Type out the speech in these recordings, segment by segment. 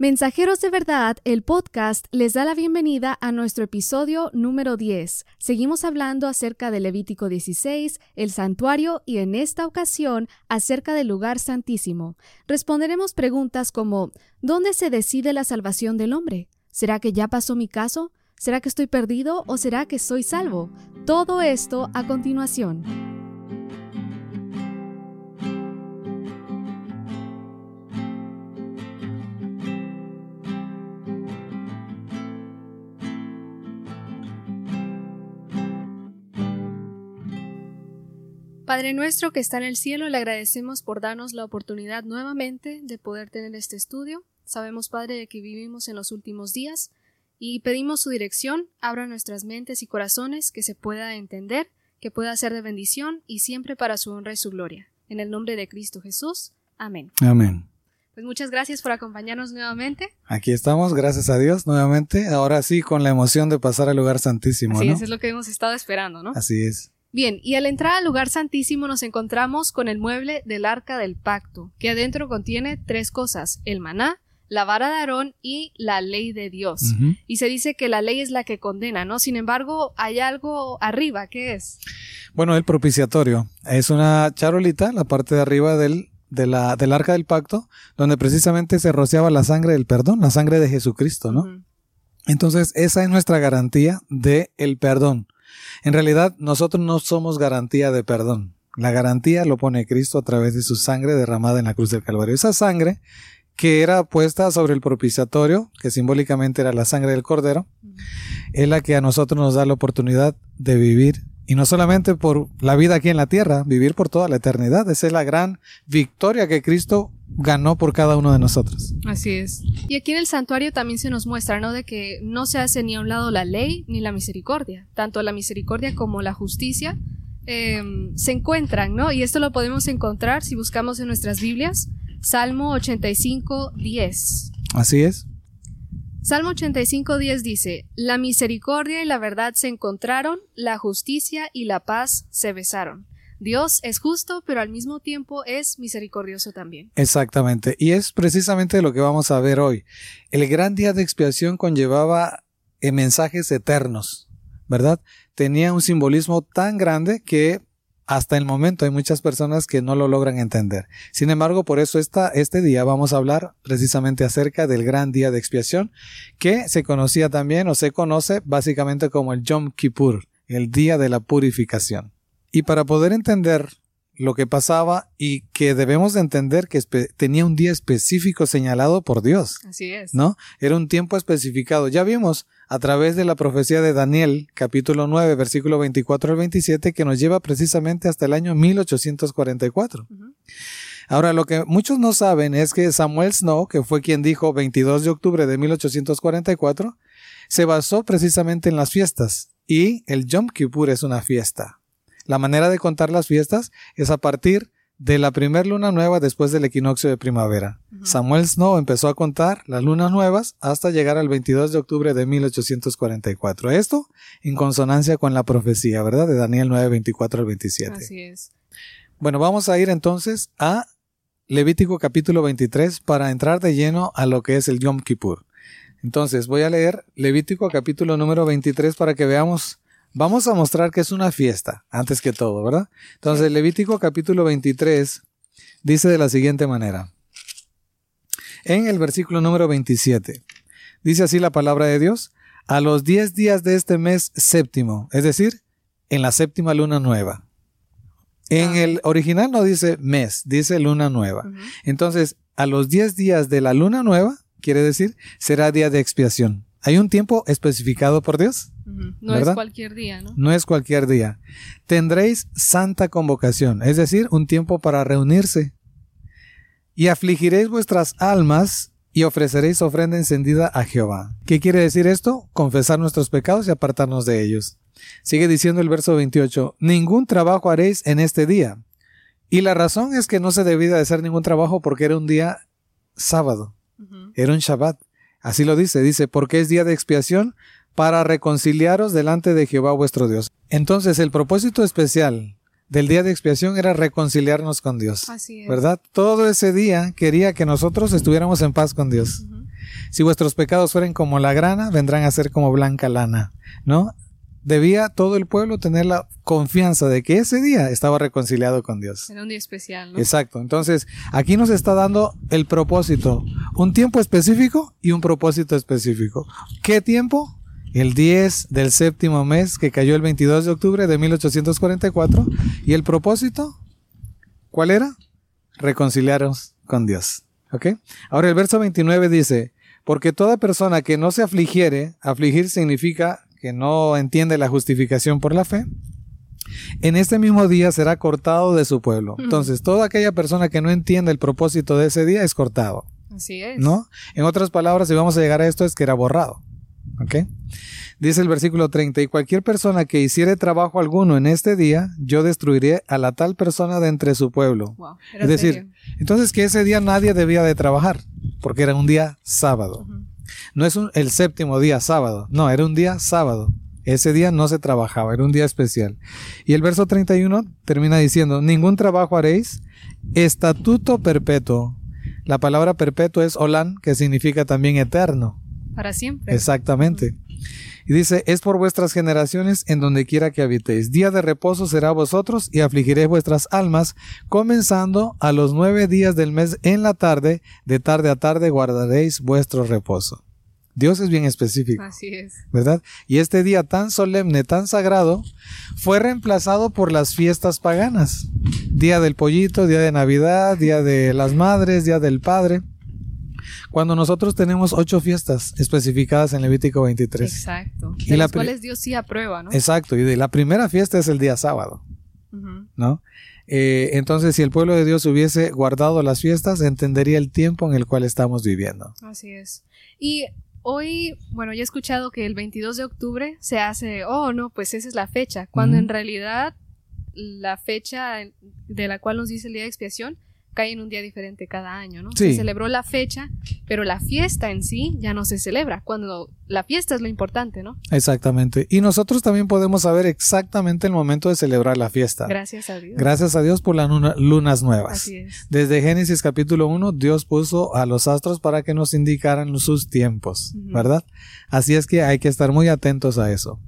Mensajeros de Verdad, el podcast les da la bienvenida a nuestro episodio número 10. Seguimos hablando acerca de Levítico 16, el santuario y en esta ocasión acerca del lugar santísimo. Responderemos preguntas como ¿dónde se decide la salvación del hombre? ¿Será que ya pasó mi caso? ¿Será que estoy perdido o será que soy salvo? Todo esto a continuación. Padre nuestro que está en el cielo, le agradecemos por darnos la oportunidad nuevamente de poder tener este estudio. Sabemos, Padre, de que vivimos en los últimos días y pedimos su dirección, abra nuestras mentes y corazones, que se pueda entender, que pueda ser de bendición y siempre para su honra y su gloria. En el nombre de Cristo Jesús. Amén. Amén. Pues muchas gracias por acompañarnos nuevamente. Aquí estamos, gracias a Dios, nuevamente. Ahora sí, con la emoción de pasar al lugar santísimo. Así ¿no? es, es lo que hemos estado esperando, ¿no? Así es. Bien, y al entrar al lugar santísimo nos encontramos con el mueble del arca del pacto, que adentro contiene tres cosas, el maná, la vara de Aarón y la ley de Dios. Y se dice que la ley es la que condena, ¿no? Sin embargo, hay algo arriba, ¿qué es? Bueno, el propiciatorio es una charolita, la parte de arriba del, de la, del arca del pacto, donde precisamente se rociaba la sangre del perdón, la sangre de Jesucristo, ¿no? Entonces, esa es nuestra garantía de el perdón. En realidad, nosotros no somos garantía de perdón. La garantía lo pone Cristo a través de su sangre derramada en la cruz del Calvario. Esa sangre que era puesta sobre el propiciatorio, que simbólicamente era la sangre del Cordero, es la que a nosotros nos da la oportunidad de vivir. Y no solamente por la vida aquí en la tierra, vivir por toda la eternidad. Esa es la gran victoria que Cristo ganó por cada uno de nosotros. Así es. Y aquí en el santuario también se nos muestra, ¿no? De que no se hace ni a un lado la ley ni la misericordia. Tanto la misericordia como la justicia eh, se encuentran, ¿no? Y esto lo podemos encontrar si buscamos en nuestras Biblias. Salmo 85, 10. Así es. Salmo 85, 10 dice, La misericordia y la verdad se encontraron, la justicia y la paz se besaron. Dios es justo, pero al mismo tiempo es misericordioso también. Exactamente. Y es precisamente lo que vamos a ver hoy. El gran día de expiación conllevaba eh, mensajes eternos, ¿verdad? Tenía un simbolismo tan grande que hasta el momento hay muchas personas que no lo logran entender. Sin embargo, por eso esta, este día vamos a hablar precisamente acerca del gran día de expiación, que se conocía también o se conoce básicamente como el Yom Kippur, el día de la purificación. Y para poder entender lo que pasaba y que debemos de entender que tenía un día específico señalado por Dios, Así es. ¿no? Era un tiempo especificado. Ya vimos a través de la profecía de Daniel, capítulo 9, versículo 24 al 27, que nos lleva precisamente hasta el año 1844. Ujú. Ahora, lo que muchos no saben es que Samuel Snow, que fue quien dijo 22 de octubre de 1844, se basó precisamente en las fiestas y el Yom Kippur es una fiesta. La manera de contar las fiestas es a partir de la primer luna nueva después del equinoccio de primavera. Samuel Snow empezó a contar las lunas nuevas hasta llegar al 22 de octubre de 1844. Esto en consonancia con la profecía, ¿verdad? De Daniel 9, 24 al 27. Así es. Bueno, vamos a ir entonces a Levítico capítulo 23 para entrar de lleno a lo que es el Yom Kippur. Entonces voy a leer Levítico capítulo número 23 para que veamos, vamos a mostrar que es una fiesta, antes que todo, ¿verdad? Entonces Levítico capítulo 23 dice de la siguiente manera. En el versículo número 27, dice así la palabra de Dios, a los 10 días de este mes séptimo, es decir, en la séptima luna nueva. En Ah. el original no dice mes, dice luna nueva. Entonces, a los 10 días de la luna nueva, quiere decir, será día de expiación. Hay un tiempo especificado por Dios. No ¿Verdad? es cualquier día, ¿no? no es cualquier día. Tendréis santa convocación, es decir, un tiempo para reunirse. Y afligiréis vuestras almas y ofreceréis ofrenda encendida a Jehová. ¿Qué quiere decir esto? Confesar nuestros pecados y apartarnos de ellos. Sigue diciendo el verso 28, ningún trabajo haréis en este día. Y la razón es que no se debía de hacer ningún trabajo porque era un día sábado, era un Shabbat. Así lo dice, dice, porque es día de expiación para reconciliaros delante de Jehová vuestro Dios. Entonces el propósito especial del día de expiación era reconciliarnos con Dios. Así es. ¿Verdad? Todo ese día quería que nosotros estuviéramos en paz con Dios. Si vuestros pecados fueren como la grana, vendrán a ser como blanca lana, ¿no? Debía todo el pueblo tener la confianza de que ese día estaba reconciliado con Dios. Era un día especial, ¿no? Exacto. Entonces, aquí nos está dando el propósito, un tiempo específico y un propósito específico. ¿Qué tiempo? El 10 del séptimo mes que cayó el 22 de octubre de 1844. ¿Y el propósito? ¿Cuál era? Reconciliaros con Dios. ¿Ok? Ahora el verso 29 dice, porque toda persona que no se afligiere, afligir significa que no entiende la justificación por la fe, en este mismo día será cortado de su pueblo. Entonces, toda aquella persona que no entiende el propósito de ese día es cortado. Así es. ¿No? En otras palabras, si vamos a llegar a esto, es que era borrado. ¿Ok? Dice el versículo 30, y cualquier persona que hiciere trabajo alguno en este día, yo destruiré a la tal persona de entre su pueblo. Wow, es decir, entonces que ese día nadie debía de trabajar, porque era un día sábado. No es un, el séptimo día sábado, no, era un día sábado. Ese día no se trabajaba, era un día especial. Y el verso 31 termina diciendo, ningún trabajo haréis, estatuto perpetuo. La palabra perpetuo es olán, que significa también eterno. Para siempre. Exactamente. Y dice, es por vuestras generaciones en donde quiera que habitéis. Día de reposo será vosotros y afligiréis vuestras almas, comenzando a los nueve días del mes en la tarde, de tarde a tarde guardaréis vuestro reposo. Dios es bien específico. Así es. ¿Verdad? Y este día tan solemne, tan sagrado, fue reemplazado por las fiestas paganas. Día del pollito, día de Navidad, día de las madres, día del padre. Cuando nosotros tenemos ocho fiestas especificadas en Levítico 23. Exacto. De las cuales Dios sí aprueba, ¿no? Exacto. Y de la primera fiesta es el día sábado. ¿No? Eh, entonces, si el pueblo de Dios hubiese guardado las fiestas, entendería el tiempo en el cual estamos viviendo. Así es. Y hoy, bueno, ya he escuchado que el 22 de octubre se hace, oh, no, pues esa es la fecha, cuando en realidad la fecha de la cual nos dice el día de expiación cae en un día diferente cada año, ¿no? Se celebró la fecha, pero la fiesta en sí ya no se celebra, cuando la fiesta es lo importante, ¿no? Exactamente. Y nosotros también podemos saber exactamente el momento de celebrar la fiesta. Gracias a Dios. Gracias a Dios por las lunas nuevas. Así es. Desde Génesis capítulo 1, Dios puso a los astros para que nos indicaran sus tiempos, ¿verdad? Así es que hay que estar muy atentos a eso.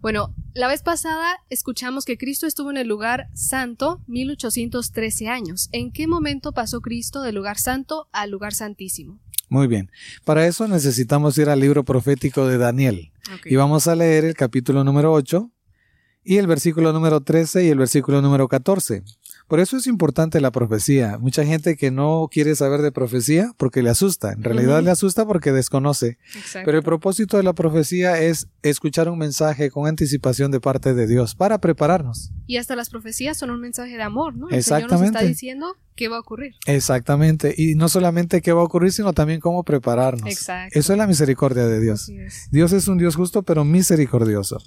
Bueno, la vez pasada escuchamos que Cristo estuvo en el lugar santo 1813 años. ¿En qué momento pasó Cristo del lugar santo al lugar santísimo? Muy bien. Para eso necesitamos ir al libro profético de Daniel. Y vamos a leer el capítulo número 8 y el versículo número 13 y el versículo número 14. Por eso es importante la profecía. Mucha gente que no quiere saber de profecía porque le asusta. En realidad le asusta porque desconoce. Pero el propósito de la profecía es escuchar un mensaje con anticipación de parte de Dios para prepararnos. Y hasta las profecías son un mensaje de amor, ¿no? El Exactamente. Señor nos está diciendo qué va a ocurrir. Exactamente. Y no solamente qué va a ocurrir, sino también cómo prepararnos. Exacto. Eso es la misericordia de Dios. Dios es un Dios justo, pero misericordioso.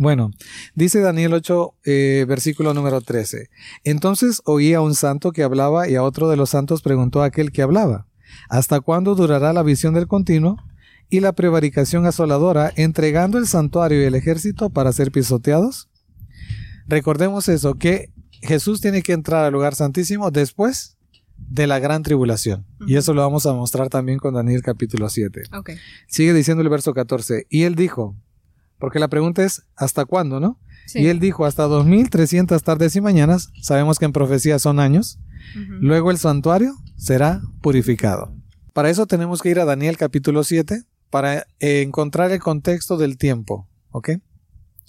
Bueno, dice Daniel 8, eh, versículo número 13. Entonces oí a un santo que hablaba y a otro de los santos preguntó a aquel que hablaba, ¿hasta cuándo durará la visión del continuo y la prevaricación asoladora entregando el santuario y el ejército para ser pisoteados? Recordemos eso, que Jesús tiene que entrar al lugar santísimo después de la gran tribulación. Y eso lo vamos a mostrar también con Daniel capítulo 7. Sigue diciendo el verso 14. Y él dijo, porque la pregunta es, ¿hasta cuándo, no? Y él dijo, hasta 2300 tardes y mañanas, sabemos que en profecía son años, luego el santuario será purificado. Para eso tenemos que ir a Daniel capítulo 7 para eh, encontrar el contexto del tiempo, ¿ok?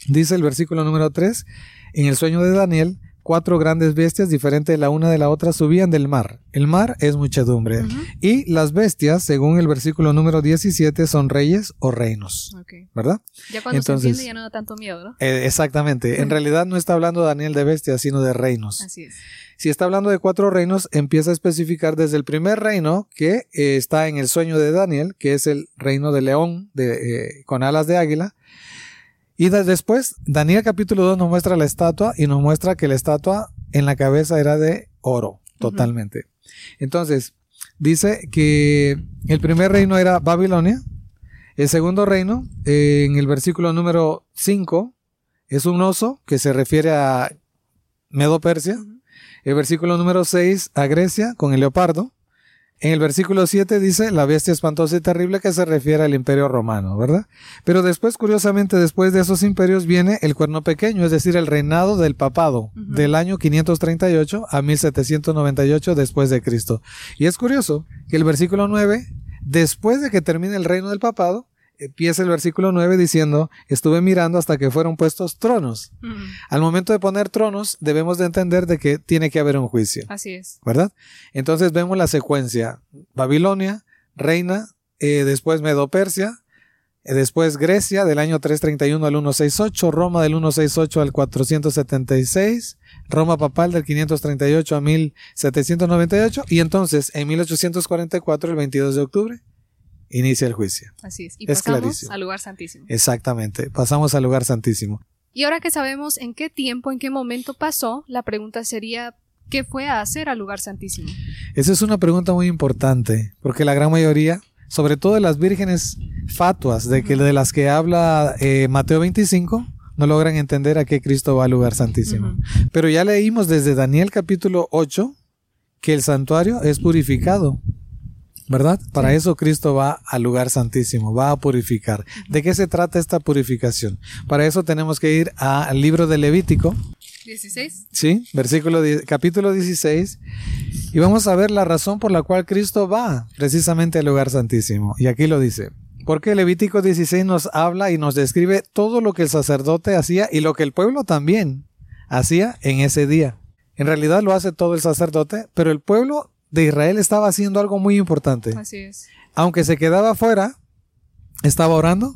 Dice el versículo número 3, en el sueño de Daniel, cuatro grandes bestias diferentes la una de la otra subían del mar. El mar es muchedumbre. Y las bestias, según el versículo número 17, son reyes o reinos. ¿Verdad? Ya cuando se entiende ya no da tanto miedo, ¿no? Eh, exactamente. En realidad no está hablando Daniel de bestias, sino de reinos. Así es. Si está hablando de cuatro reinos, empieza a especificar desde el primer reino que eh, está en el sueño de Daniel, que es el reino de león de, eh, con alas de águila y después, Daniel capítulo 2 nos muestra la estatua y nos muestra que la estatua en la cabeza era de oro, totalmente. Entonces, dice que el primer reino era Babilonia, el segundo reino, eh, en el versículo número 5, es un oso que se refiere a Medo Persia. El versículo número 6 a Grecia con el leopardo. En el versículo 7 dice la bestia espantosa y terrible que se refiere al imperio romano, ¿verdad? Pero después, curiosamente, después de esos imperios viene el cuerno pequeño, es decir, el reinado del papado, del año 538 a 1798 después de Cristo. Y es curioso que el versículo 9, después de que termine el reino del papado, empieza el versículo 9 diciendo, estuve mirando hasta que fueron puestos tronos. Al momento de poner tronos, debemos de entender de que tiene que haber un juicio. Así es. ¿Verdad? Entonces vemos la secuencia. Babilonia, reina, eh, después Medo-Persia, eh, después Grecia del año 331 al 168, Roma del 168 al 476, Roma papal del 538 a 1798 y entonces en 1844, el 22 de octubre, inicia el juicio. Así es. Y pasamos al lugar santísimo. Exactamente. Pasamos al lugar santísimo. Y ahora que sabemos en qué tiempo, en qué momento pasó, la pregunta sería, ¿qué fue a hacer al lugar santísimo? Esa es una pregunta muy importante, porque la gran mayoría, sobre todo de las vírgenes fatuas, de, que, de las que habla eh, Mateo 25, no logran entender a qué Cristo va al lugar santísimo. Pero ya leímos desde Daniel capítulo 8 que el santuario es purificado ¿verdad? Para eso Cristo va al lugar santísimo, va a purificar. ¿De qué se trata esta purificación? Para eso tenemos que ir al libro de Levítico. 16. Sí, versículo capítulo 16. Y vamos a ver la razón por la cual Cristo va precisamente al lugar santísimo. Y aquí lo dice. Porque Levítico 16 nos habla y nos describe todo lo que el sacerdote hacía y lo que el pueblo también hacía en ese día. En realidad lo hace todo el sacerdote, pero el pueblo de Israel estaba haciendo algo muy importante. Así es. Aunque se quedaba afuera, estaba orando,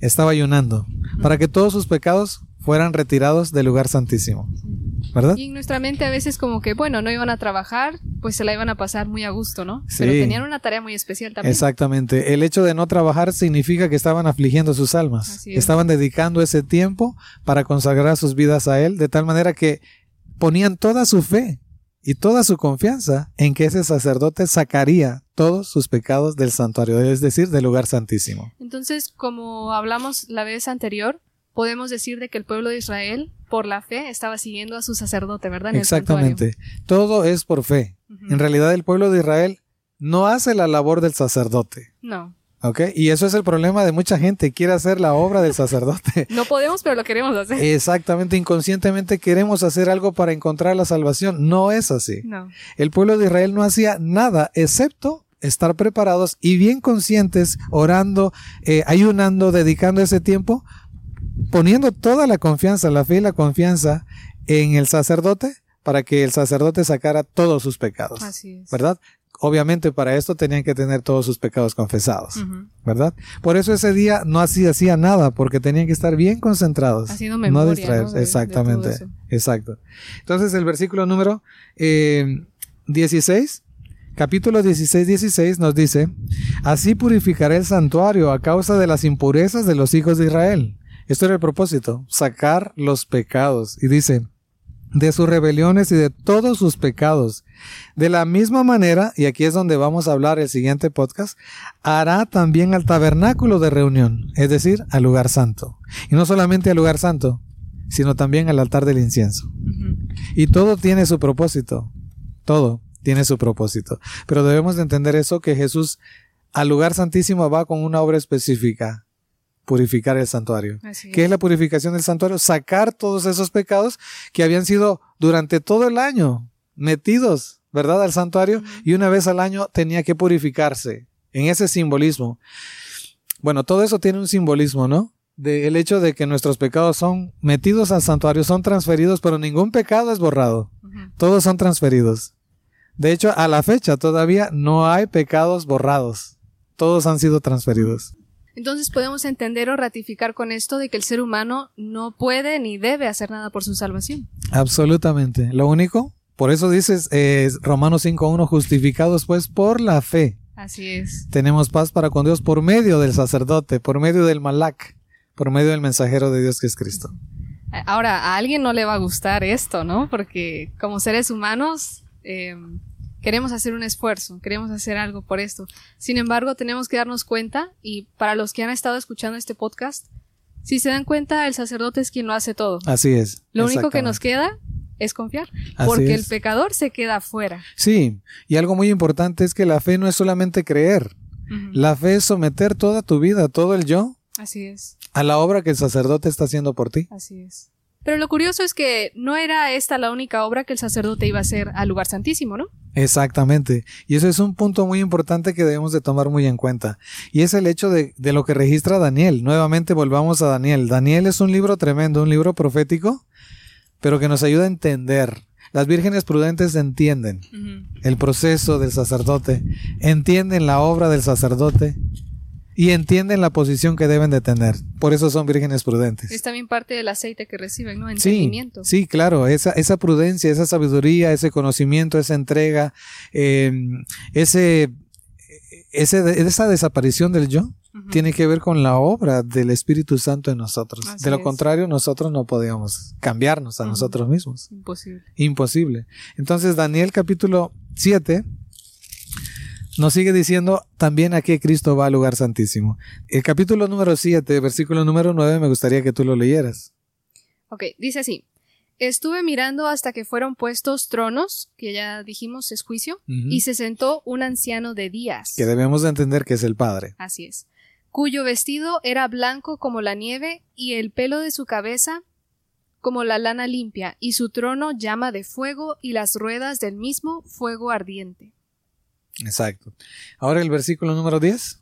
estaba ayunando, para que todos sus pecados fueran retirados del lugar santísimo. ¿Verdad? Y en nuestra mente a veces como que, bueno, no iban a trabajar, pues se la iban a pasar muy a gusto, ¿no? Sí. Pero tenían una tarea muy especial también. Exactamente. El hecho de no trabajar significa que estaban afligiendo sus almas. Estaban dedicando ese tiempo para consagrar sus vidas a Él, de tal manera que ponían toda su fe y toda su confianza en que ese sacerdote sacaría todos sus pecados del santuario, es decir, del lugar santísimo. Entonces, como hablamos la vez anterior, podemos decir de que el pueblo de Israel, por la fe, estaba siguiendo a su sacerdote, ¿verdad? Exactamente. Todo es por fe. En realidad, el pueblo de Israel no hace la labor del sacerdote. No. ¿Ok? Y eso es el problema de mucha gente, quiere hacer la obra del sacerdote. No podemos, pero lo queremos hacer. Exactamente, inconscientemente queremos hacer algo para encontrar la salvación. No es así. No. El pueblo de Israel no hacía nada excepto estar preparados y bien conscientes, orando, eh, ayunando, dedicando ese tiempo, poniendo toda la confianza, la fe y la confianza en el sacerdote para que el sacerdote sacara todos sus pecados. Así es. ¿Verdad? Obviamente para esto tenían que tener todos sus pecados confesados, ¿verdad? Por eso ese día no hacía, hacía nada, porque tenían que estar bien concentrados. Haciendo memoria, no distraerse. Exactamente. exacto. Entonces el versículo número 16, eh, capítulo 16, 16 nos dice, así purificaré el santuario a causa de las impurezas de los hijos de Israel. Esto era el propósito, sacar los pecados. Y dice, de sus rebeliones y de todos sus pecados. De la misma manera, y aquí es donde vamos a hablar el siguiente podcast, hará también al tabernáculo de reunión, es decir, al lugar santo. Y no solamente al lugar santo, sino también al altar del incienso. Y todo tiene su propósito, todo tiene su propósito. Pero debemos de entender eso, que Jesús al lugar santísimo va con una obra específica purificar el santuario. ¿Qué es la purificación del santuario? Sacar todos esos pecados que habían sido durante todo el año metidos, ¿verdad?, al santuario y una vez al año tenía que purificarse en ese simbolismo. Bueno, todo eso tiene un simbolismo, ¿no? De el hecho de que nuestros pecados son metidos al santuario, son transferidos, pero ningún pecado es borrado. Todos son transferidos. De hecho, a la fecha todavía no hay pecados borrados. Todos han sido transferidos. Entonces podemos entender o ratificar con esto de que el ser humano no puede ni debe hacer nada por su salvación. Absolutamente. Lo único, por eso dices eh, Romanos 5.1, justificados pues por la fe. Así es. Tenemos paz para con Dios por medio del sacerdote, por medio del malak, por medio del mensajero de Dios que es Cristo. Ahora, a alguien no le va a gustar esto, ¿no? Porque como seres humanos, eh, queremos hacer un esfuerzo, queremos hacer algo por esto. Sin embargo, tenemos que darnos cuenta, y para los que han estado escuchando este podcast, si se dan cuenta, el sacerdote es quien lo hace todo. Así es. Lo único que nos queda es confiar, Así porque el pecador se queda afuera. Sí, y algo muy importante es que la fe no es solamente creer, la fe es someter toda tu vida, todo el yo, Así es, a la obra que el sacerdote está haciendo por ti. así es. Pero lo curioso es que no era esta la única obra que el sacerdote iba a hacer al lugar santísimo, ¿no? Exactamente. Y eso es un punto muy importante que debemos de tomar muy en cuenta. Y es el hecho de, de lo que registra Daniel. Nuevamente volvamos a Daniel. Daniel es un libro tremendo, un libro profético, pero que nos ayuda a entender. Las vírgenes prudentes entienden el proceso del sacerdote, entienden la obra del sacerdote y entienden la posición que deben de tener. Por eso son vírgenes prudentes. Es también parte del aceite que reciben, ¿no? Sí, Entendimiento. sí, claro, esa, esa prudencia, esa sabiduría, ese conocimiento, esa entrega, eh, ese, ese, esa desaparición del yo, tiene que ver con la obra del Espíritu Santo en nosotros. Así de lo es. contrario, nosotros no podíamos cambiarnos a nosotros mismos. Imposible. Imposible. Entonces, Daniel capítulo 7 nos sigue diciendo también a qué Cristo va al lugar santísimo. El capítulo número 7, versículo número 9, me gustaría que tú lo leyeras. Ok, dice así. Estuve mirando hasta que fueron puestos tronos, que ya dijimos es juicio, y se sentó un anciano de días. Que debemos de entender que es el Padre. Así es. Cuyo vestido era blanco como la nieve, y el pelo de su cabeza como la lana limpia, y su trono llama de fuego, y las ruedas del mismo fuego ardiente. Exacto. Ahora el versículo número 10.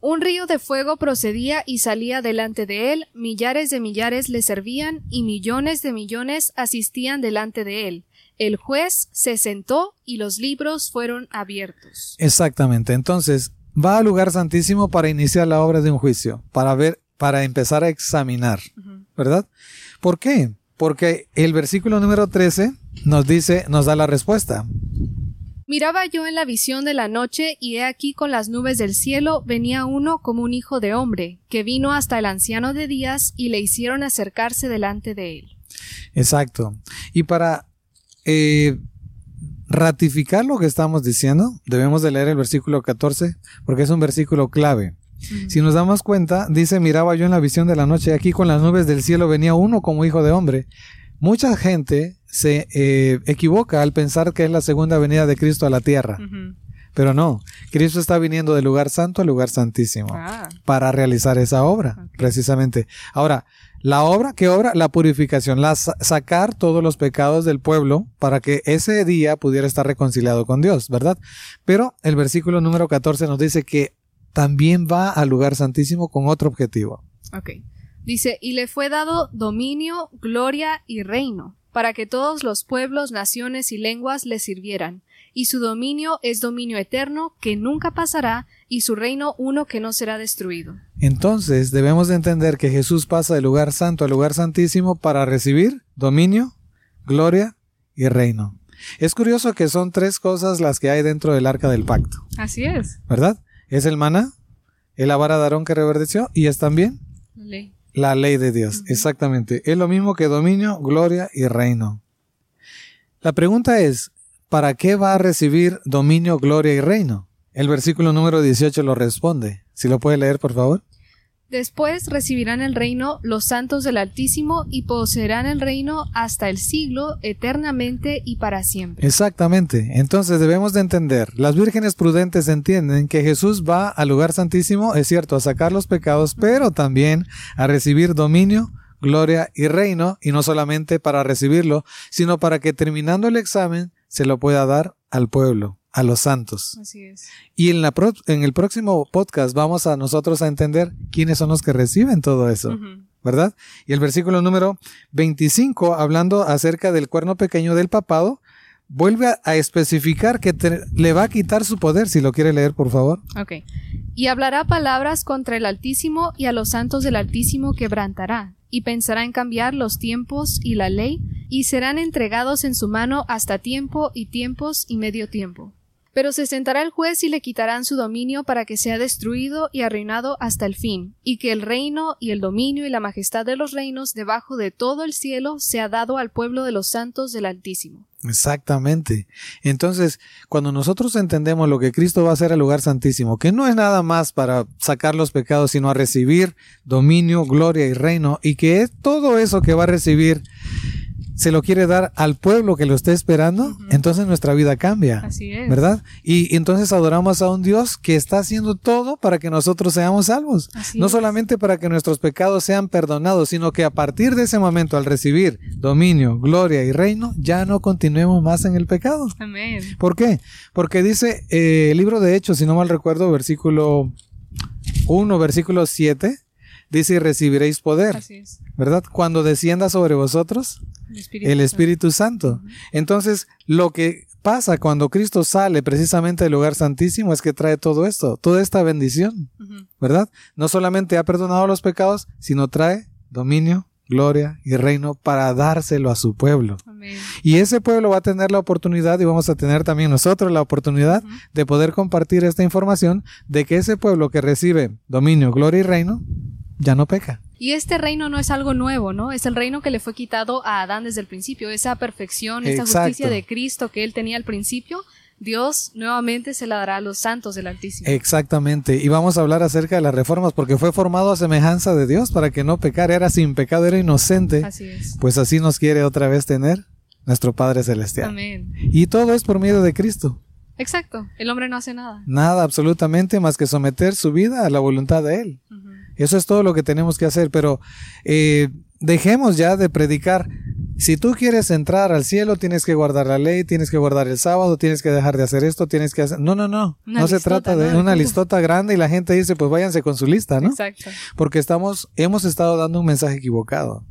Un río de fuego procedía y salía delante de él, millares de millares le servían y millones de millones asistían delante de él. El juez se sentó y los libros fueron abiertos. Exactamente. Entonces, va al lugar santísimo para iniciar la obra de un juicio, para ver, para empezar a examinar. ¿verdad? ¿Por qué? Porque el versículo número 13 nos dice, nos da la respuesta. Miraba yo en la visión de la noche, y he aquí con las nubes del cielo venía uno como un hijo de hombre, que vino hasta el anciano de días, y le hicieron acercarse delante de él. Exacto. Y para eh, ratificar lo que estamos diciendo, debemos de leer el versículo 14, porque es un versículo clave. Si nos damos cuenta, dice, miraba yo en la visión de la noche, aquí con las nubes del cielo venía uno como hijo de hombre. Mucha gente se eh, equivoca al pensar que es la segunda venida de Cristo a la tierra, pero no, Cristo está viniendo del lugar santo al lugar santísimo Ah, para realizar esa obra, precisamente. Ahora, la obra, ¿qué obra? La purificación, la sa- sacar todos los pecados del pueblo para que ese día pudiera estar reconciliado con Dios, ¿verdad? Pero el versículo número 14 nos dice que también va al lugar santísimo con otro objetivo. ok. Dice, y le fue dado dominio, gloria y reino, para que todos los pueblos, naciones y lenguas le sirvieran. Y su dominio es dominio eterno, que nunca pasará, y su reino uno que no será destruido. Entonces debemos de entender que Jesús pasa del lugar santo al lugar santísimo para recibir dominio, gloria y reino. Es curioso que son tres cosas las que hay dentro del arca del pacto. Así es. ¿verdad? Es el maná, es la vara de Aarón que reverdeció y es también La ley. La ley de Dios. Exactamente. Es lo mismo que dominio, gloria y reino. La pregunta es, ¿para qué va a recibir dominio, gloria y reino? El versículo número 18 lo responde. Si lo puede leer, por favor. Después recibirán el reino los santos del Altísimo y poseerán el reino hasta el siglo, eternamente y para siempre. Exactamente. Entonces debemos de entender, las vírgenes prudentes entienden que Jesús va al lugar santísimo, es cierto, a sacar los pecados, pero también a recibir dominio, gloria y reino, y no solamente para recibirlo, sino para que terminando el examen se lo pueda dar al pueblo, a los santos. Así es. Y en, la pro- en el próximo podcast vamos a nosotros a entender quiénes son los que reciben todo eso. ¿verdad? Y el versículo número 25, hablando acerca del cuerno pequeño del papado, vuelve a, a especificar que te- le va a quitar su poder, si lo quiere leer, por favor. Ok. Y hablará palabras contra el Altísimo y a los santos del Altísimo quebrantará, y pensará en cambiar los tiempos y la ley, y serán entregados en su mano hasta tiempo y tiempos y medio tiempo. Pero se sentará el juez y le quitarán su dominio para que sea destruido y arruinado hasta el fin, y que el reino y el dominio y la majestad de los reinos debajo de todo el cielo sea dado al pueblo de los santos del Altísimo. Exactamente. Entonces, cuando nosotros entendemos lo que Cristo va a hacer al lugar santísimo, que no es nada más para sacar los pecados, sino a recibir dominio, gloria y reino, y que es todo eso que va a recibir se lo quiere dar al pueblo que lo esté esperando, entonces nuestra vida cambia. Así es. ¿Verdad? Y, entonces adoramos a un Dios que está haciendo todo para que nosotros seamos salvos. no solamente para que nuestros pecados sean perdonados, sino que a partir de ese momento, al recibir dominio, gloria y reino, ya no continuemos más en el pecado. Amén. ¿Por qué? Porque dice eh, el libro de Hechos, si no mal recuerdo, versículo 1, versículo 7 dice, y recibiréis poder. Así es. ¿Verdad? Cuando descienda sobre vosotros el Espíritu, Santo. Entonces, lo que pasa cuando Cristo sale precisamente del lugar santísimo es que trae todo esto, toda esta bendición, ¿verdad? No solamente ha perdonado los pecados, sino trae dominio, gloria y reino para dárselo a su pueblo. Y ese pueblo va a tener la oportunidad y vamos a tener también nosotros la oportunidad de poder compartir esta información de que ese pueblo que recibe dominio, gloria y reino ya no peca. Y este reino no es algo nuevo, ¿no? Es el reino que le fue quitado a Adán desde el principio, esa perfección, esa justicia de Cristo que él tenía al principio. Dios nuevamente se la dará a los santos del Altísimo. Exactamente. Y vamos a hablar acerca de las reformas porque fue formado a semejanza de Dios para que no pecara. Era sin pecado, era inocente. Así es. Pues así nos quiere otra vez tener nuestro Padre Celestial. Amén. Y todo es por medio de Cristo. Exacto. El hombre no hace nada. Nada, absolutamente, más que someter su vida a la voluntad de Él. Eso es todo lo que tenemos que hacer, pero eh, dejemos ya de predicar. Si tú quieres entrar al cielo, tienes que guardar la ley, tienes que guardar el sábado, tienes que dejar de hacer esto, tienes que hacer... No, no, no. no se trata de una listota grande y la gente dice, pues váyanse con su lista, ¿no? Exacto. Porque estamos, hemos estado dando un mensaje equivocado.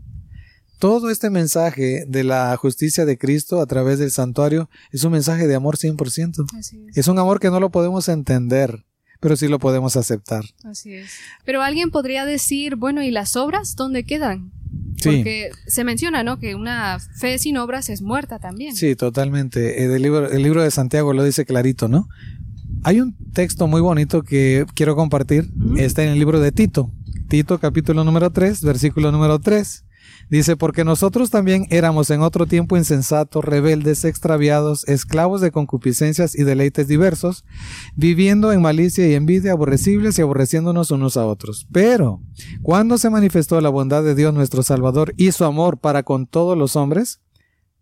Todo este mensaje de la justicia de Cristo a través del santuario es un mensaje de amor 100%. Así es. es un amor que no lo podemos entender pero sí lo podemos aceptar. Así es. Pero alguien podría decir, bueno, ¿y las obras dónde quedan? Porque se menciona, ¿no? Que una fe sin obras es muerta también. Sí, totalmente. El libro, el libro de Santiago lo dice clarito, ¿no? Hay un texto muy bonito que quiero compartir. Está en el libro de Tito. Tito capítulo número 3, versículo número 3. Dice, porque nosotros también éramos en otro tiempo insensatos, rebeldes, extraviados, esclavos de concupiscencias y deleites diversos, viviendo en malicia y envidia, aborrecibles y aborreciéndonos unos a otros. Pero, cuando se manifestó la bondad de Dios nuestro Salvador y su amor para con todos los hombres,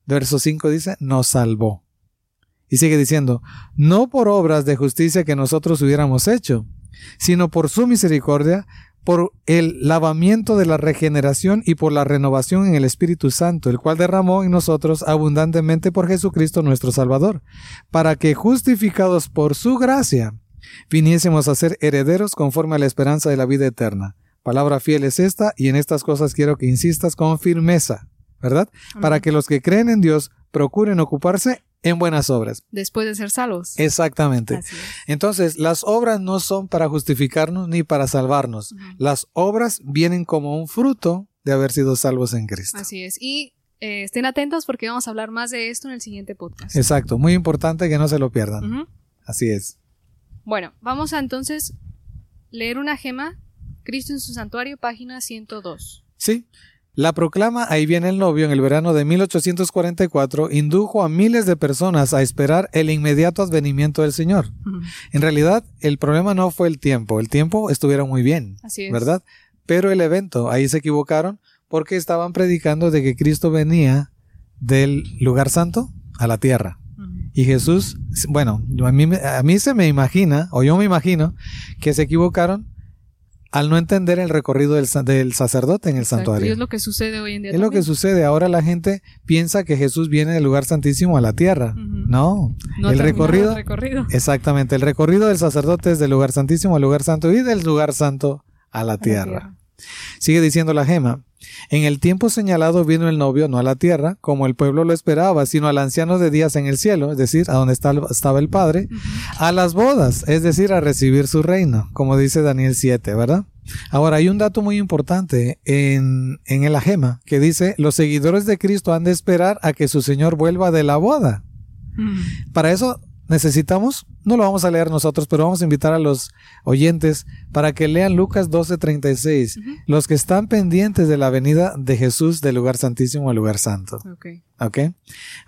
verso 5 dice, nos salvó. Y sigue diciendo, no por obras de justicia que nosotros hubiéramos hecho, sino por su misericordia, por el lavamiento de la regeneración y por la renovación en el Espíritu Santo, el cual derramó en nosotros abundantemente por Jesucristo nuestro Salvador, para que justificados por su gracia, viniésemos a ser herederos conforme a la esperanza de la vida eterna. Palabra fiel es esta, y en estas cosas quiero que insistas con firmeza, ¿verdad? Para que los que creen en Dios procuren ocuparse en buenas obras. Después de ser salvos. Exactamente. Entonces, las obras no son para justificarnos ni para salvarnos. Las obras vienen como un fruto de haber sido salvos en Cristo. Así es. Y eh, estén atentos porque vamos a hablar más de esto en el siguiente podcast. Exacto. Muy importante que no se lo pierdan. Así es. Bueno, vamos a entonces leer una gema. Cristo en su santuario, página 102. Sí. La proclama Ahí viene el novio en el verano de 1844 indujo a miles de personas a esperar el inmediato advenimiento del Señor. En realidad, el problema no fue el tiempo, el tiempo estuvieron muy bien, ¿verdad? Pero el evento, ahí se equivocaron porque estaban predicando de que Cristo venía del lugar santo a la tierra. Y Jesús, bueno, a mí, a mí se me imagina, o yo me imagino, que se equivocaron al no entender el recorrido del, del sacerdote en el santuario. Y es lo que sucede hoy en día. Es lo que sucede. Ahora la gente piensa que Jesús viene del lugar santísimo a la tierra. No. el recorrido, Exactamente. El recorrido del sacerdote es del lugar santísimo al lugar santo y del lugar santo a la tierra. Sigue diciendo la gema. En el tiempo señalado vino el novio no a la tierra, como el pueblo lo esperaba, sino al anciano de días en el cielo, es decir, a donde estaba el Padre, a las bodas, es decir, a recibir su reino, como dice Daniel 7, ¿verdad? Ahora, hay un dato muy importante en, en el agema que dice, los seguidores de Cristo han de esperar a que su Señor vuelva de la boda. Para eso necesitamos, no lo vamos a leer nosotros, pero vamos a invitar a los oyentes para que lean Lucas 12:36, los que están pendientes de la venida de Jesús del lugar santísimo al lugar santo. ok.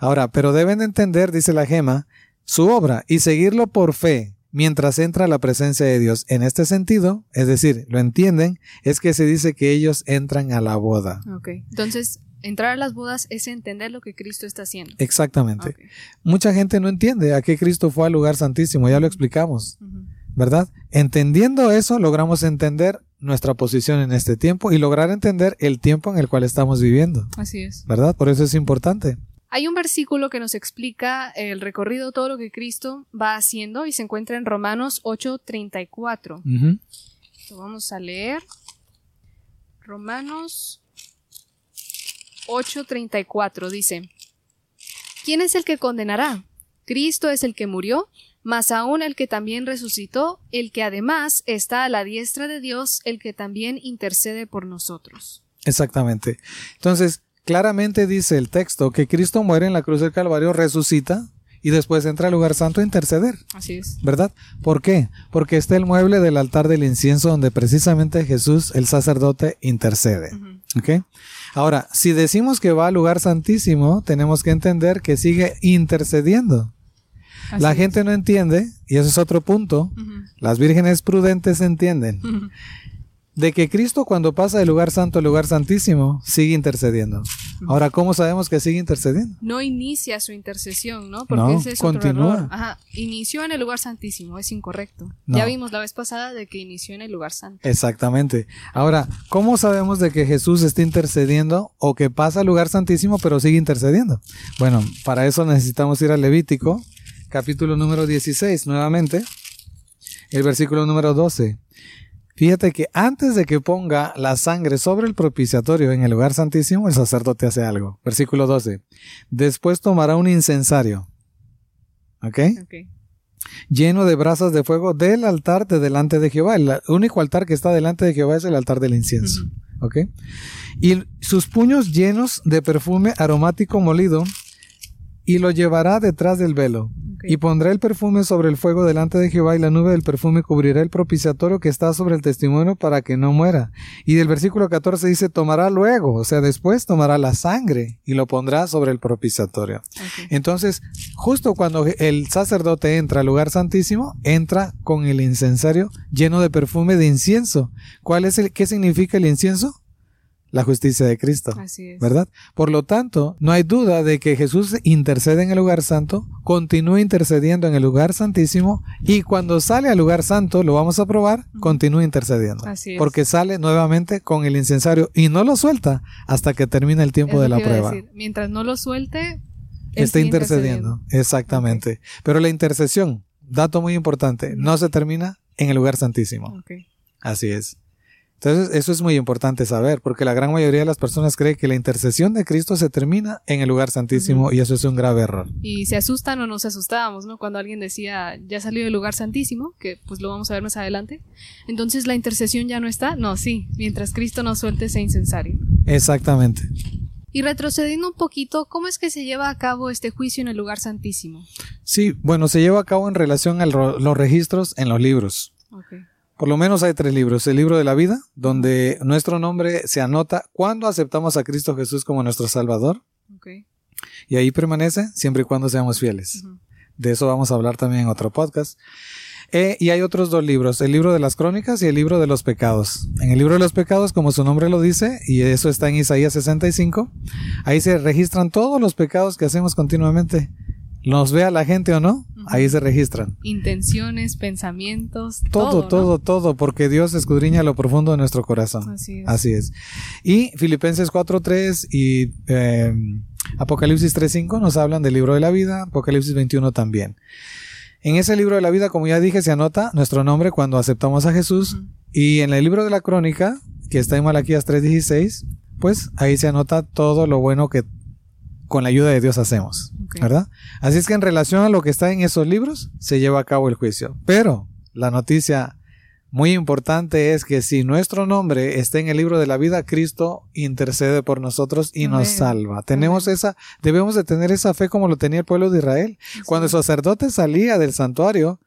Ahora, pero deben entender, dice la gema, su obra y seguirlo por fe mientras entra la presencia de Dios. En este sentido, es decir, lo entienden, es que se dice que ellos entran a la boda. Ok. Entonces, entrar a las bodas es entender lo que Cristo está haciendo. Exactamente. Mucha gente no entiende a qué Cristo fue al lugar santísimo, ya lo explicamos. ¿verdad? Entendiendo eso, logramos entender nuestra posición en este tiempo y lograr entender el tiempo en el cual estamos viviendo, Así es. ¿verdad? Por eso es importante. Hay un versículo que nos explica el recorrido, todo lo que Cristo va haciendo y se encuentra en Romanos 8:34. Ujú. Lo vamos a leer. Romanos 8:34 dice, ¿quién es el que condenará? Cristo es el que murió, mas aún el que también resucitó, el que además está a la diestra de Dios, el que también intercede por nosotros. Exactamente. Entonces, claramente dice el texto que Cristo muere en la cruz del Calvario, resucita y después entra al lugar santo a interceder. Así es. ¿Verdad? ¿Por qué? Porque está el mueble del altar del incienso donde precisamente Jesús, el sacerdote, intercede. Ujú. ¿Ok? Ahora, si decimos que va al lugar santísimo, tenemos que entender que sigue intercediendo. Así La es. gente no entiende, y eso es otro punto, las vírgenes prudentes entienden. De que Cristo cuando pasa del lugar santo al lugar santísimo, sigue intercediendo. Ahora, ¿cómo sabemos que sigue intercediendo? no inicia su intercesión, ¿no? Porque No, ese es otro continúa. error. Ajá, inició en el lugar santísimo, es incorrecto. No. Ya vimos la vez pasada de que inició en el lugar santo. Exactamente. Ahora, ¿cómo sabemos de que Jesús está intercediendo o que pasa al lugar santísimo pero sigue intercediendo? Bueno, para eso necesitamos ir al Levítico, capítulo número 16, nuevamente, el versículo número 12. Fíjate que antes de que ponga la sangre sobre el propiciatorio en el lugar santísimo, el sacerdote hace algo. Versículo 12. Después tomará un incensario. ¿Ok? Ok. lleno de brasas de fuego del altar de delante de Jehová. El único altar que está delante de Jehová es el altar del incienso. ¿Ok? Y sus puños llenos de perfume aromático molido y lo llevará detrás del velo. Y pondrá el perfume sobre el fuego delante de Jehová y la nube del perfume cubrirá el propiciatorio que está sobre el testimonio para que no muera. Y del versículo 14 dice, tomará luego, o sea, después tomará la sangre y lo pondrá sobre el propiciatorio. Entonces, justo cuando el sacerdote entra al lugar santísimo, entra con el incensario lleno de perfume de incienso. ¿Cuál es el qué significa el incienso? La justicia de Cristo, Así es. ¿verdad? Por lo tanto, no hay duda de que Jesús intercede en el lugar santo, continúa intercediendo en el lugar santísimo y cuando sale al lugar santo, lo vamos a probar, continúa intercediendo. Así es. Porque sale nuevamente con el incensario y no lo suelta hasta que termine el tiempo Es de la prueba. decir. Mientras no lo suelte, Está intercediendo, exactamente. Pero la intercesión, dato muy importante, no se termina en el lugar santísimo. Así es. Entonces, eso es muy importante saber, porque la gran mayoría de las personas cree que la intercesión de Cristo se termina en el lugar santísimo y eso es un grave error. Y se asustan o nos asustábamos, ¿no? Cuando alguien decía, ya salió del lugar santísimo, que pues lo vamos a ver más adelante. Entonces la intercesión ya no está. No, sí, mientras Cristo nos suelte ese incensario. Exactamente. Y retrocediendo un poquito, ¿cómo es que se lleva a cabo este juicio en el lugar santísimo? Sí, bueno, se lleva a cabo en relación a los registros en los libros. Ok. Por lo menos hay tres libros. El libro de la vida, donde nuestro nombre se anota cuando aceptamos a Cristo Jesús como nuestro Salvador. Ok. Y ahí permanece siempre y cuando seamos fieles. De eso vamos a hablar también en otro podcast. Eh, y hay otros dos libros, el libro de las crónicas y el libro de los pecados. En el libro de los pecados, como su nombre lo dice, y eso está en Isaías 65, ahí se registran todos los pecados que hacemos continuamente. Nos vea la gente o no, ahí se registran. Intenciones, pensamientos, Todo, todo. ¿no? todo, todo, porque Dios escudriña lo profundo de nuestro corazón. Así es. Así es. Y Filipenses 4.3 y eh, Apocalipsis 3.5 nos hablan del libro de la vida, Apocalipsis 21 también. En ese libro de la vida, como ya dije, se anota nuestro nombre cuando aceptamos a Jesús. Y en el libro de la crónica, que está en Malaquías 3.16, pues ahí se anota todo lo bueno que con la ayuda de Dios hacemos. ¿Verdad? Así es que en relación a lo que está en esos libros, se lleva a cabo el juicio. Pero la noticia muy importante es que si nuestro nombre está en el libro de la vida, Cristo intercede por nosotros y nos salva. Tenemos esa, debemos de tener esa fe como lo tenía el pueblo de Israel. Cuando el sacerdote salía del santuario,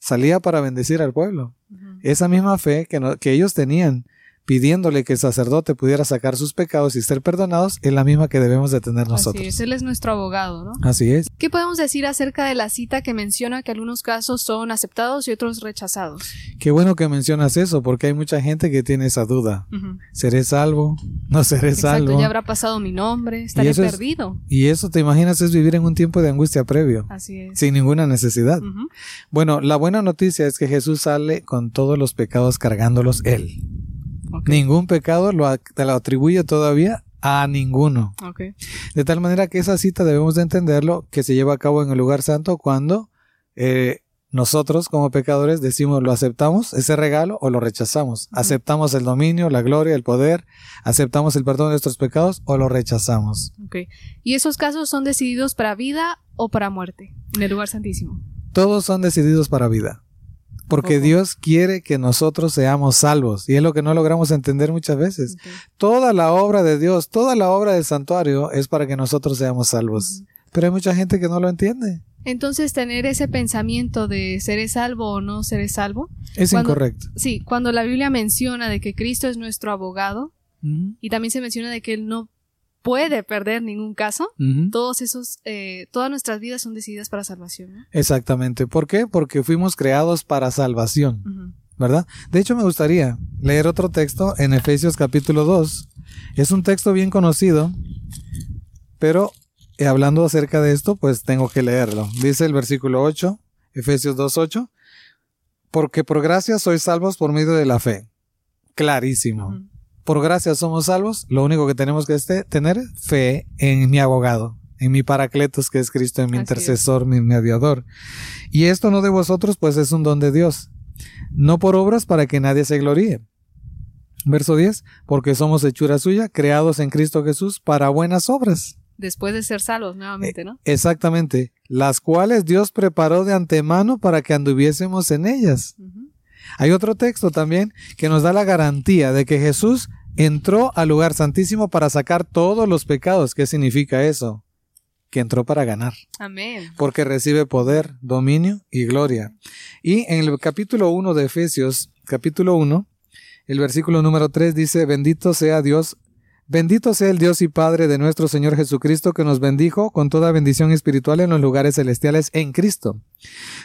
salía para bendecir al pueblo. Esa misma fe que, no- que ellos tenían pidiéndole que el sacerdote pudiera sacar sus pecados y ser perdonados, es la misma que debemos de tener nosotros. Así es, él es nuestro abogado, ¿no? Así es. ¿Qué podemos decir acerca de la cita que menciona que algunos casos son aceptados y otros rechazados? Qué bueno que mencionas eso, porque hay mucha gente que tiene esa duda. ¿Seré salvo? ¿No seré Exacto, salvo? ya habrá pasado mi nombre, estaré es- perdido. Y eso, te imaginas, es vivir en un tiempo de angustia previo, Así es. sin ninguna necesidad. Bueno, la buena noticia es que Jesús sale con todos los pecados cargándolos él. Ningún pecado lo, te lo atribuye todavía a ninguno. De tal manera que esa cita debemos de entenderlo que se lleva a cabo en el lugar santo cuando eh, nosotros como pecadores decimos lo aceptamos, ese regalo, o lo rechazamos. Aceptamos el dominio, la gloria, el poder, aceptamos el perdón de nuestros pecados o lo rechazamos. ¿Y esos casos son decididos para vida o para muerte en el lugar santísimo? Todos son decididos para vida. Porque Ojo. Dios quiere que nosotros seamos salvos. Y es lo que no logramos entender muchas veces. Toda la obra de Dios, toda la obra del santuario es para que nosotros seamos salvos. Pero hay mucha gente que no lo entiende. Entonces, tener ese pensamiento de seré salvo o no seré salvo. Es Cuando- incorrecto. Sí, cuando la Biblia menciona de que Cristo es nuestro abogado y también se menciona de que Él no puede perder ningún caso, todos esos, eh, todas nuestras vidas son decididas para salvación. ¿no? Exactamente. ¿Por qué? Porque fuimos creados para salvación. ¿verdad? De hecho, me gustaría leer otro texto en Efesios capítulo 2. Es un texto bien conocido, pero eh, hablando acerca de esto, pues tengo que leerlo. Dice el versículo 8, Efesios 2.8, porque por gracia sois salvos por medio de la fe. Clarísimo. Por gracia somos salvos, lo único que tenemos que este- tener fe en mi abogado, en mi paracletos que es Cristo, en mi Así intercesor, mi mediador. Y esto no de vosotros, pues es un don de Dios, no por obras para que nadie se gloríe. Verso 10, porque somos hechura suya, creados en Cristo Jesús para buenas obras. Después de ser salvos nuevamente, ¿no? Exactamente, las cuales Dios preparó de antemano para que anduviésemos en ellas. Hay otro texto también que nos da la garantía de que Jesús entró al lugar santísimo para sacar todos los pecados. ¿Qué significa eso? Que entró para ganar, Amén. porque recibe poder, dominio y gloria. Y en el capítulo 1 de Efesios, capítulo 1, el versículo número 3 dice, bendito sea Dios, bendito sea el Dios y Padre de nuestro Señor Jesucristo, que nos bendijo con toda bendición espiritual en los lugares celestiales en Cristo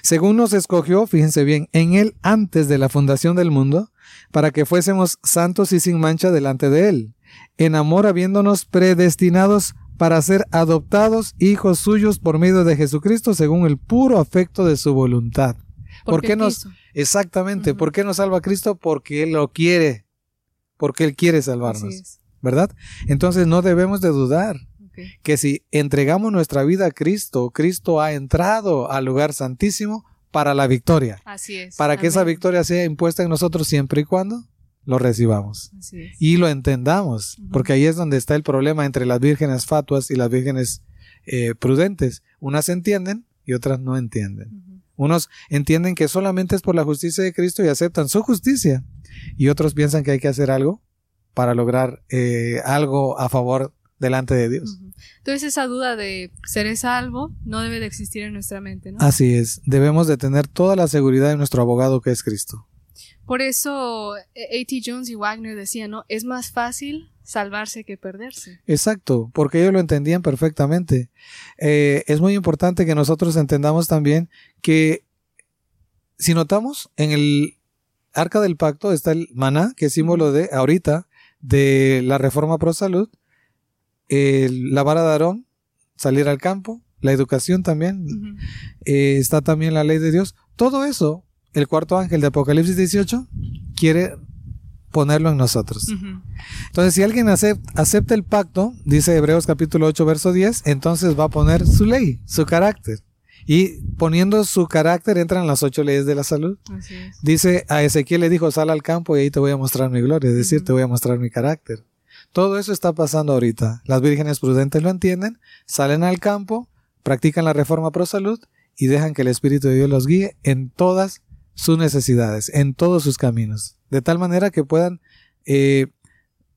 según nos escogió, fíjense bien, en Él antes de la fundación del mundo, para que fuésemos santos y sin mancha delante de Él, en amor habiéndonos predestinados para ser adoptados hijos suyos por medio de Jesucristo, según el puro afecto de su voluntad. ¿Por qué nos- quiso. Exactamente. ¿por qué nos salva Cristo? Porque Él lo quiere, porque Él quiere salvarnos. ¿Verdad? Entonces no debemos de dudar que si entregamos nuestra vida a Cristo, Cristo ha entrado al lugar santísimo para la victoria, Así es. para que esa victoria sea impuesta en nosotros siempre y cuando lo recibamos Así es. y lo entendamos, porque ahí es donde está el problema entre las vírgenes fatuas y las vírgenes eh, prudentes. Unas entienden y otras no entienden. Unos entienden que solamente es por la justicia de Cristo y aceptan su justicia, y otros piensan que hay que hacer algo para lograr eh, algo a favor delante de Dios. Entonces esa duda de seré salvo no debe de existir en nuestra mente, ¿no? Así es, debemos de tener toda la seguridad de nuestro abogado que es Cristo. Por eso eh, A.T. Jones y Wagner decían, ¿no? Es más fácil salvarse que perderse. Exacto, porque ellos lo entendían perfectamente. Eh, es muy importante que nosotros entendamos también que si notamos en el arca del pacto está el maná, que es símbolo de ahorita de la reforma pro salud, el- la vara de Aarón, salir al campo, la educación también, eh, está también la ley de Dios. Todo eso, el cuarto ángel de Apocalipsis 18 quiere ponerlo en nosotros. Entonces, si alguien acep- acepta el pacto, dice Hebreos capítulo 8, verso 10, entonces va a poner su ley, su carácter. Y poniendo su carácter entran las ocho leyes de la salud. Así es. Dice a Ezequiel le dijo, sal al campo y ahí te voy a mostrar mi gloria, es decir, te voy a mostrar mi carácter. Todo eso está pasando ahorita. Las vírgenes prudentes lo entienden, salen al campo, practican la reforma pro salud y dejan que el Espíritu de Dios los guíe en todas sus necesidades, en todos sus caminos, de tal manera que puedan eh,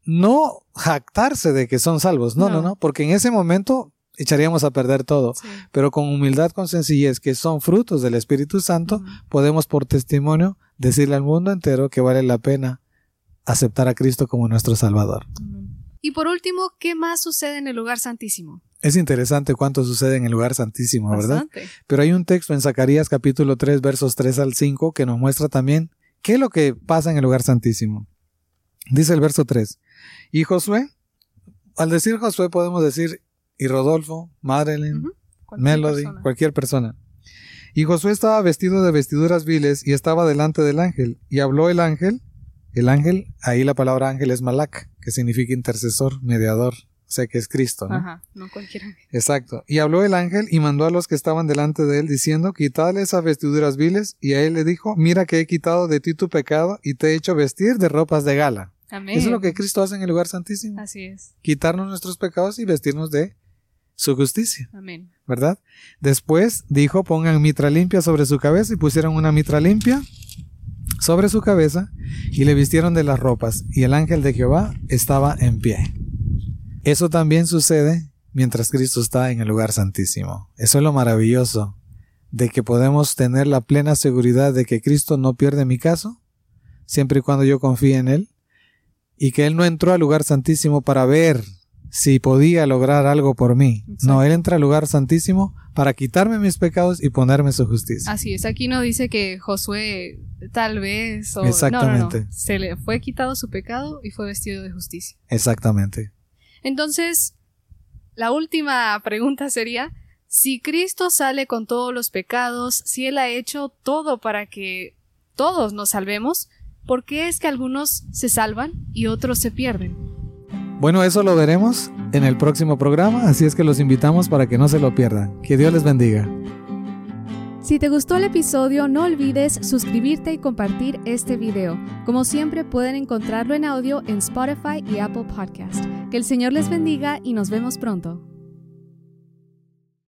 no jactarse de que son salvos, no, no, No. no, porque en ese momento echaríamos a perder todo, Sí. pero con humildad, con sencillez, que son frutos del Espíritu Santo, podemos por testimonio decirle al mundo entero que vale la pena aceptar a Cristo como nuestro Salvador. Y por último, ¿qué más sucede en el lugar santísimo? Es interesante cuánto sucede en el lugar santísimo, ¿verdad? Pero hay un texto en Zacarías capítulo 3 versos 3 al 5 que nos muestra también qué es lo que pasa en el lugar santísimo. Dice el verso 3. Y Josué, al decir Josué podemos decir y Rodolfo, Madeline. Cualquier Melody, persona. cualquier persona. Y Josué estaba vestido de vestiduras viles y estaba delante del ángel. Y habló el ángel. El ángel, ahí la palabra ángel es malak, que significa intercesor, mediador. O sea que es Cristo, ¿no? Ajá, no cualquier ángel. Exacto. Y habló el ángel y mandó a los que estaban delante de él diciendo, quitadle esas vestiduras viles. Y a él le dijo, mira que he quitado de ti tu pecado y te he hecho vestir de ropas de gala. Amén. Eso es lo que Cristo hace en el lugar santísimo. Así es. Quitarnos nuestros pecados y vestirnos de su justicia. Amén. ¿verdad? Después dijo, pongan mitra limpia sobre su cabeza y pusieron una mitra limpia sobre su cabeza y le vistieron de las ropas y el ángel de Jehová estaba en pie. Eso también sucede mientras Cristo está en el lugar santísimo. Eso es lo maravilloso de que podemos tener la plena seguridad de que Cristo no pierde mi caso, siempre y cuando yo confíe en Él, y que Él no entró al lugar santísimo para ver si podía lograr algo por mí. Exacto. No, Él entra al lugar santísimo para quitarme mis pecados y ponerme su justicia. Así es. Aquí no dice que Josué tal vez o Exactamente. No, no, no. Se le fue quitado su pecado y fue vestido de justicia. Exactamente. Entonces, la última pregunta sería, si Cristo sale con todos los pecados, si Él ha hecho todo para que todos nos salvemos, ¿por qué es que algunos se salvan y otros se pierden? Bueno, eso lo veremos en el próximo programa, así es que los invitamos para que no se lo pierdan. Que Dios les bendiga. Si te gustó el episodio, no olvides suscribirte y compartir este video. Como siempre, pueden encontrarlo en audio en Spotify y Apple Podcast. Que el Señor les bendiga y nos vemos pronto.